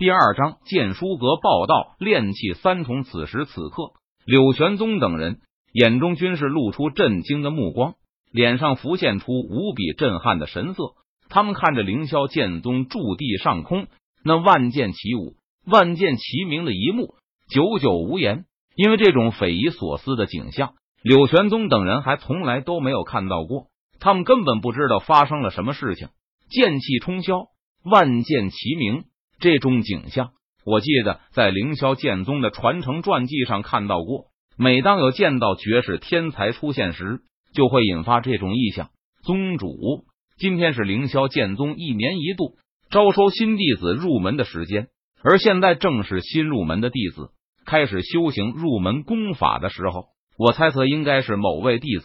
第二章剑书阁报道，炼气三重。此时此刻，柳玄宗等人眼中均是露出震惊的目光，脸上浮现出无比震撼的神色。他们看着凌霄剑宗驻地上空那万剑齐舞、万剑齐鸣的一幕，久久无言。因为这种匪夷所思的景象，柳玄宗等人还从来都没有看到过。他们根本不知道发生了什么事情。剑气冲霄，万剑齐鸣。这种景象，我记得在凌霄剑宗的传承传记上看到过。每当有剑道绝世天才出现时，就会引发这种异象。宗主，今天是凌霄剑宗一年一度招收新弟子入门的时间，而现在正是新入门的弟子开始修行入门功法的时候。我猜测，应该是某位弟子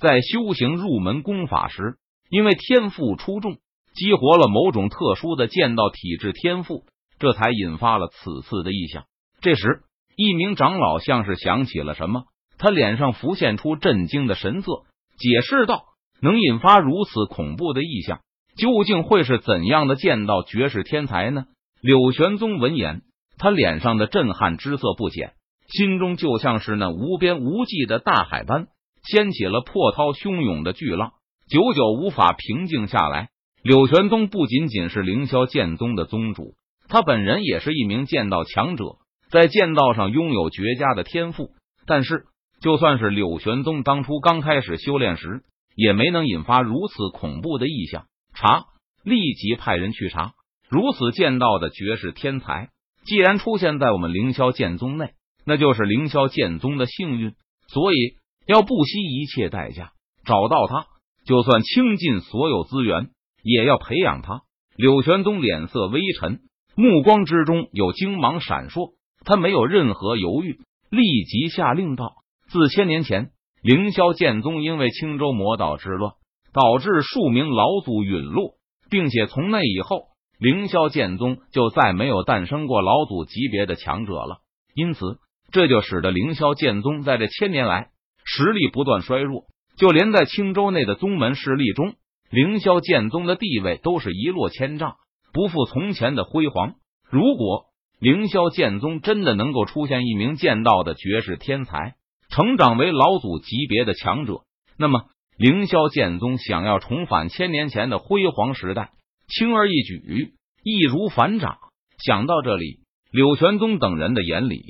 在修行入门功法时，因为天赋出众。激活了某种特殊的剑道体质天赋，这才引发了此次的异象。这时，一名长老像是想起了什么，他脸上浮现出震惊的神色，解释道：“能引发如此恐怖的异象，究竟会是怎样的剑道绝世天才呢？”柳玄宗闻言，他脸上的震撼之色不减，心中就像是那无边无际的大海般，掀起了波涛汹涌的巨浪，久久无法平静下来。柳玄宗不仅仅是凌霄剑宗的宗主，他本人也是一名剑道强者，在剑道上拥有绝佳的天赋。但是，就算是柳玄宗当初刚开始修炼时，也没能引发如此恐怖的异象。查，立即派人去查。如此剑道的绝世天才，既然出现在我们凌霄剑宗内，那就是凌霄剑宗的幸运。所以，要不惜一切代价找到他，就算倾尽所有资源。也要培养他。柳玄宗脸色微沉，目光之中有精芒闪烁。他没有任何犹豫，立即下令道：“自千年前凌霄剑宗因为青州魔道之乱，导致数名老祖陨落，并且从那以后，凌霄剑宗就再没有诞生过老祖级别的强者了。因此，这就使得凌霄剑宗在这千年来实力不断衰弱，就连在青州内的宗门势力中。”凌霄剑宗的地位都是一落千丈，不复从前的辉煌。如果凌霄剑宗真的能够出现一名剑道的绝世天才，成长为老祖级别的强者，那么凌霄剑宗想要重返千年前的辉煌时代，轻而易举，易如反掌。想到这里，柳玄宗等人的眼里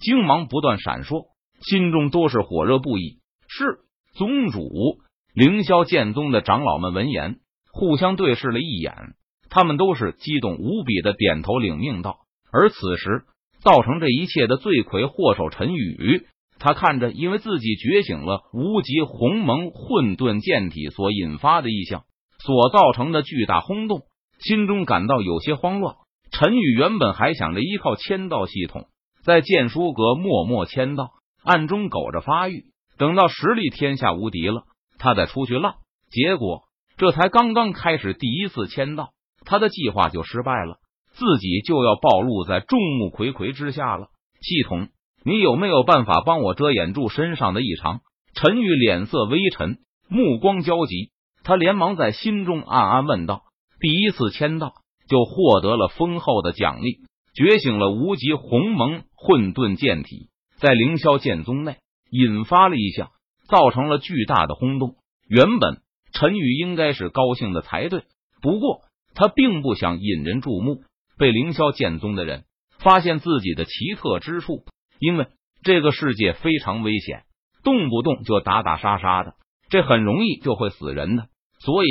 精芒不断闪烁，心中都是火热不已。是宗主。凌霄剑宗的长老们闻言，互相对视了一眼，他们都是激动无比的点头领命道。而此时，造成这一切的罪魁祸首陈宇，他看着因为自己觉醒了无极鸿蒙混沌剑体所引发的异象所造成的巨大轰动，心中感到有些慌乱。陈宇原本还想着依靠签到系统，在剑书阁默默签到，暗中苟着发育，等到实力天下无敌了。他再出去浪，结果这才刚刚开始第一次签到，他的计划就失败了，自己就要暴露在众目睽睽之下了。系统，你有没有办法帮我遮掩住身上的异常？陈宇脸色微沉，目光焦急，他连忙在心中暗暗问道：“第一次签到就获得了丰厚的奖励，觉醒了无极鸿蒙混沌剑体，在凌霄剑宗内引发了一项。”造成了巨大的轰动。原本陈宇应该是高兴的才对，不过他并不想引人注目，被凌霄剑宗的人发现自己的奇特之处。因为这个世界非常危险，动不动就打打杀杀的，这很容易就会死人的。所以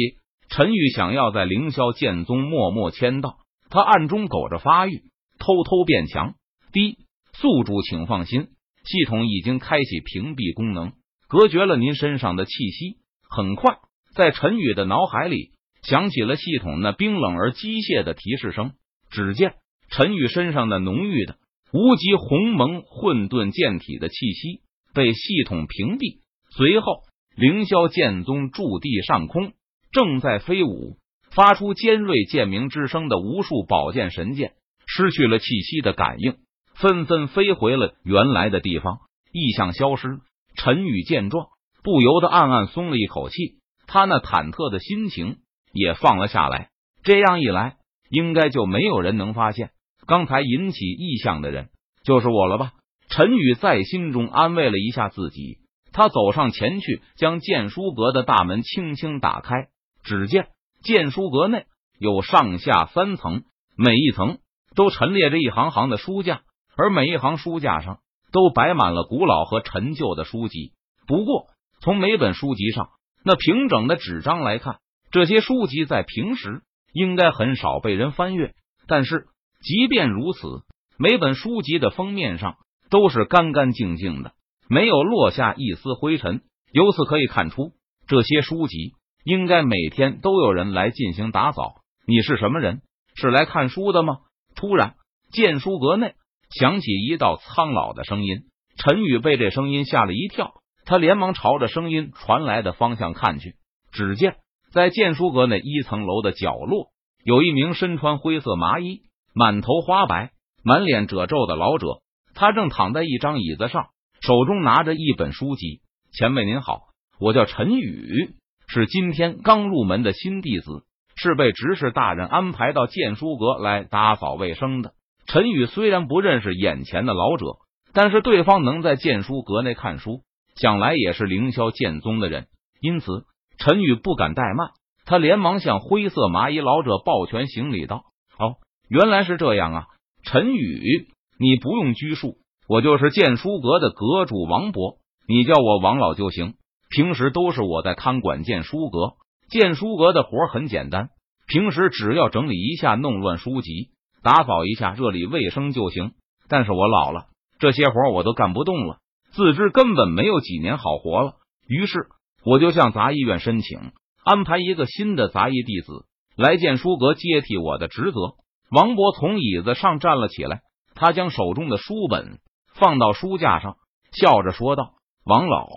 陈宇想要在凌霄剑宗默默签到，他暗中苟着发育，偷偷变强。第一，宿主请放心，系统已经开启屏蔽功能。隔绝了您身上的气息。很快，在陈宇的脑海里响起了系统那冰冷而机械的提示声。只见陈宇身上的浓郁的无极鸿蒙混沌剑体的气息被系统屏蔽。随后，凌霄剑宗驻地上空正在飞舞、发出尖锐剑鸣之声的无数宝剑神剑失去了气息的感应，纷纷飞回了原来的地方，异象消失。陈宇见状，不由得暗暗松了一口气，他那忐忑的心情也放了下来。这样一来，应该就没有人能发现刚才引起异象的人就是我了吧？陈宇在心中安慰了一下自己，他走上前去，将剑书阁的大门轻轻打开。只见剑书阁内有上下三层，每一层都陈列着一行行的书架，而每一行书架上都摆满了古老和陈旧的书籍。不过，从每本书籍上那平整的纸张来看，这些书籍在平时应该很少被人翻阅。但是，即便如此，每本书籍的封面上都是干干净净的，没有落下一丝灰尘。由此可以看出，这些书籍。应该每天都有人来进行打扫。你是什么人？是来看书的吗？突然，剑书阁内响起一道苍老的声音。陈宇被这声音吓了一跳，他连忙朝着声音传来的方向看去。只见在剑书阁内一层楼的角落，有一名身穿灰色麻衣、满头花白、满脸褶皱的老者，他正躺在一张椅子上，手中拿着一本书籍。前辈您好，我叫陈宇。是今天刚入门的新弟子，是被执事大人安排到剑书阁来打扫卫生的。陈宇虽然不认识眼前的老者，但是对方能在剑书阁内看书，想来也是凌霄剑宗的人，因此陈宇不敢怠慢，他连忙向灰色麻衣老者抱拳行礼道：“哦，原来是这样啊，陈宇，你不用拘束，我就是剑书阁的阁主王博，你叫我王老就行。”平时都是我在看管剑书阁，剑书阁的活很简单，平时只要整理一下弄乱书籍，打扫一下这里卫生就行。但是我老了，这些活我都干不动了，自知根本没有几年好活了。于是我就向杂役院申请安排一个新的杂役弟子来剑书阁接替我的职责。王博从椅子上站了起来，他将手中的书本放到书架上，笑着说道：“王老。”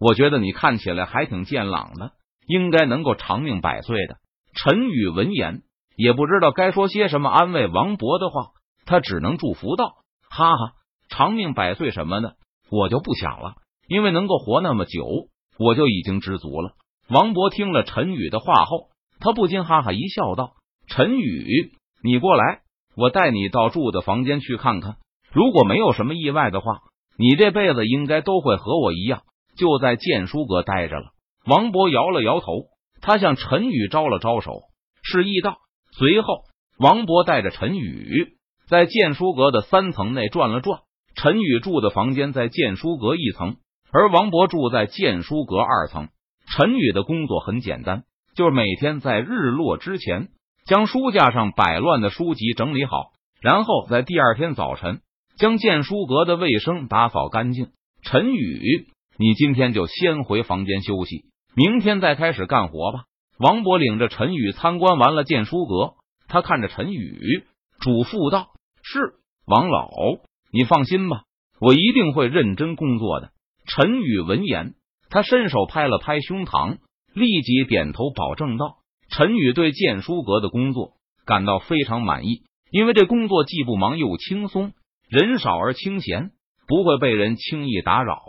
我觉得你看起来还挺健朗的，应该能够长命百岁的。陈宇闻言也不知道该说些什么安慰王博的话，他只能祝福道：“哈哈，长命百岁什么的，我就不想了，因为能够活那么久，我就已经知足了。”王博听了陈宇的话后，他不禁哈哈一笑，道：“陈宇，你过来，我带你到住的房间去看看。如果没有什么意外的话，你这辈子应该都会和我一样。”就在剑书阁待着了。王博摇了摇头，他向陈宇招了招手，示意道。随后，王博带着陈宇在剑书阁的三层内转了转。陈宇住的房间在剑书阁一层，而王博住在剑书阁二层。陈宇的工作很简单，就是每天在日落之前将书架上摆乱的书籍整理好，然后在第二天早晨将剑书阁的卫生打扫干净。陈宇。你今天就先回房间休息，明天再开始干活吧。王博领着陈宇参观完了剑书阁，他看着陈宇嘱咐道：“是王老，你放心吧，我一定会认真工作的。”陈宇闻言，他伸手拍了拍胸膛，立即点头保证道：“陈宇对剑书阁的工作感到非常满意，因为这工作既不忙又轻松，人少而清闲，不会被人轻易打扰。”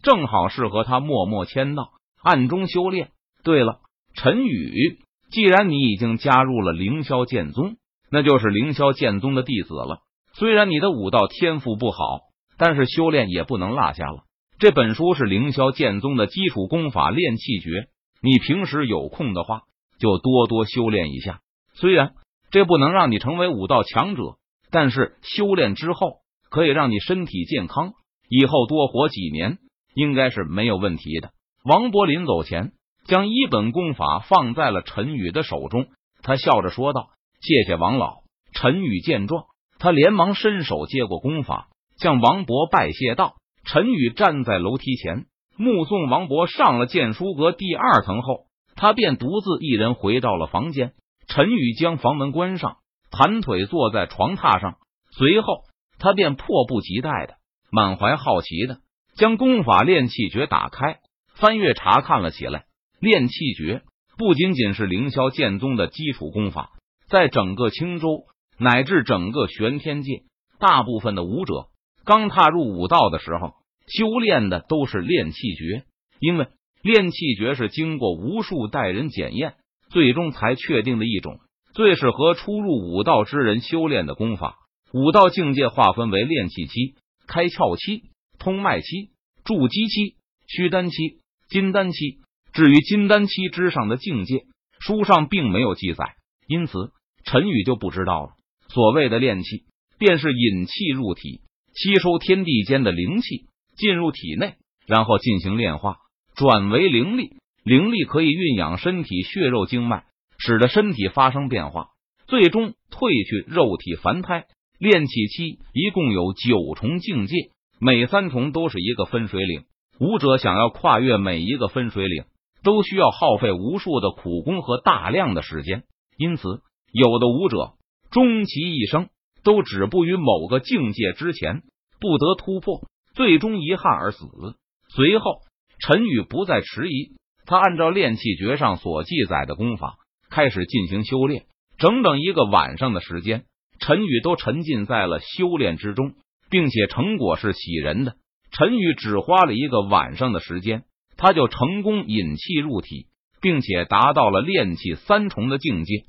正好适合他默默签到，暗中修炼。对了，陈宇，既然你已经加入了凌霄剑宗，那就是凌霄剑宗的弟子了。虽然你的武道天赋不好，但是修炼也不能落下了。这本书是凌霄剑宗的基础功法练气诀，你平时有空的话，就多多修炼一下。虽然这不能让你成为武道强者，但是修炼之后可以让你身体健康，以后多活几年。应该是没有问题的。王博临走前，将一本功法放在了陈宇的手中，他笑着说道：“谢谢王老。”陈宇见状，他连忙伸手接过功法，向王博拜谢道：“陈宇站在楼梯前，目送王博上了剑书阁第二层后，他便独自一人回到了房间。陈宇将房门关上，盘腿坐在床榻上，随后他便迫不及待的、满怀好奇的。将功法练气诀打开，翻阅查看了起来。炼气诀不仅仅是凌霄剑宗的基础功法，在整个青州乃至整个玄天界，大部分的武者刚踏入武道的时候，修炼的都是炼气诀。因为炼气诀是经过无数代人检验，最终才确定的一种最适合初入武道之人修炼的功法。武道境界划分为炼气期、开窍期、通脉期、筑基期、虚丹期、金丹期。至于金丹期之上的境界，书上并没有记载，因此陈宇就不知道了。所谓的炼气，便是引气入体，吸收天地间的灵气，进入体内，然后进行炼化，转为灵力。灵力可以运养身体血肉经脉，使得身体发生变化，最终褪去肉体凡胎。炼气期一共有九重境界，每三重都是一个分水岭。武者想要跨越每一个分水岭，都需要耗费无数的苦功和大量的时间。因此，有的武者终其一生都止步于某个境界之前，不得突破，最终遗憾而死。随后，陈宇不再迟疑。他按照炼气诀上所记载的功法开始进行修炼，整整一个晚上的时间，陈宇都沉浸在了修炼之中，并且成果是喜人的。陈宇只花了一个晚上的时间，他就成功引气入体，并且达到了炼气三重的境界。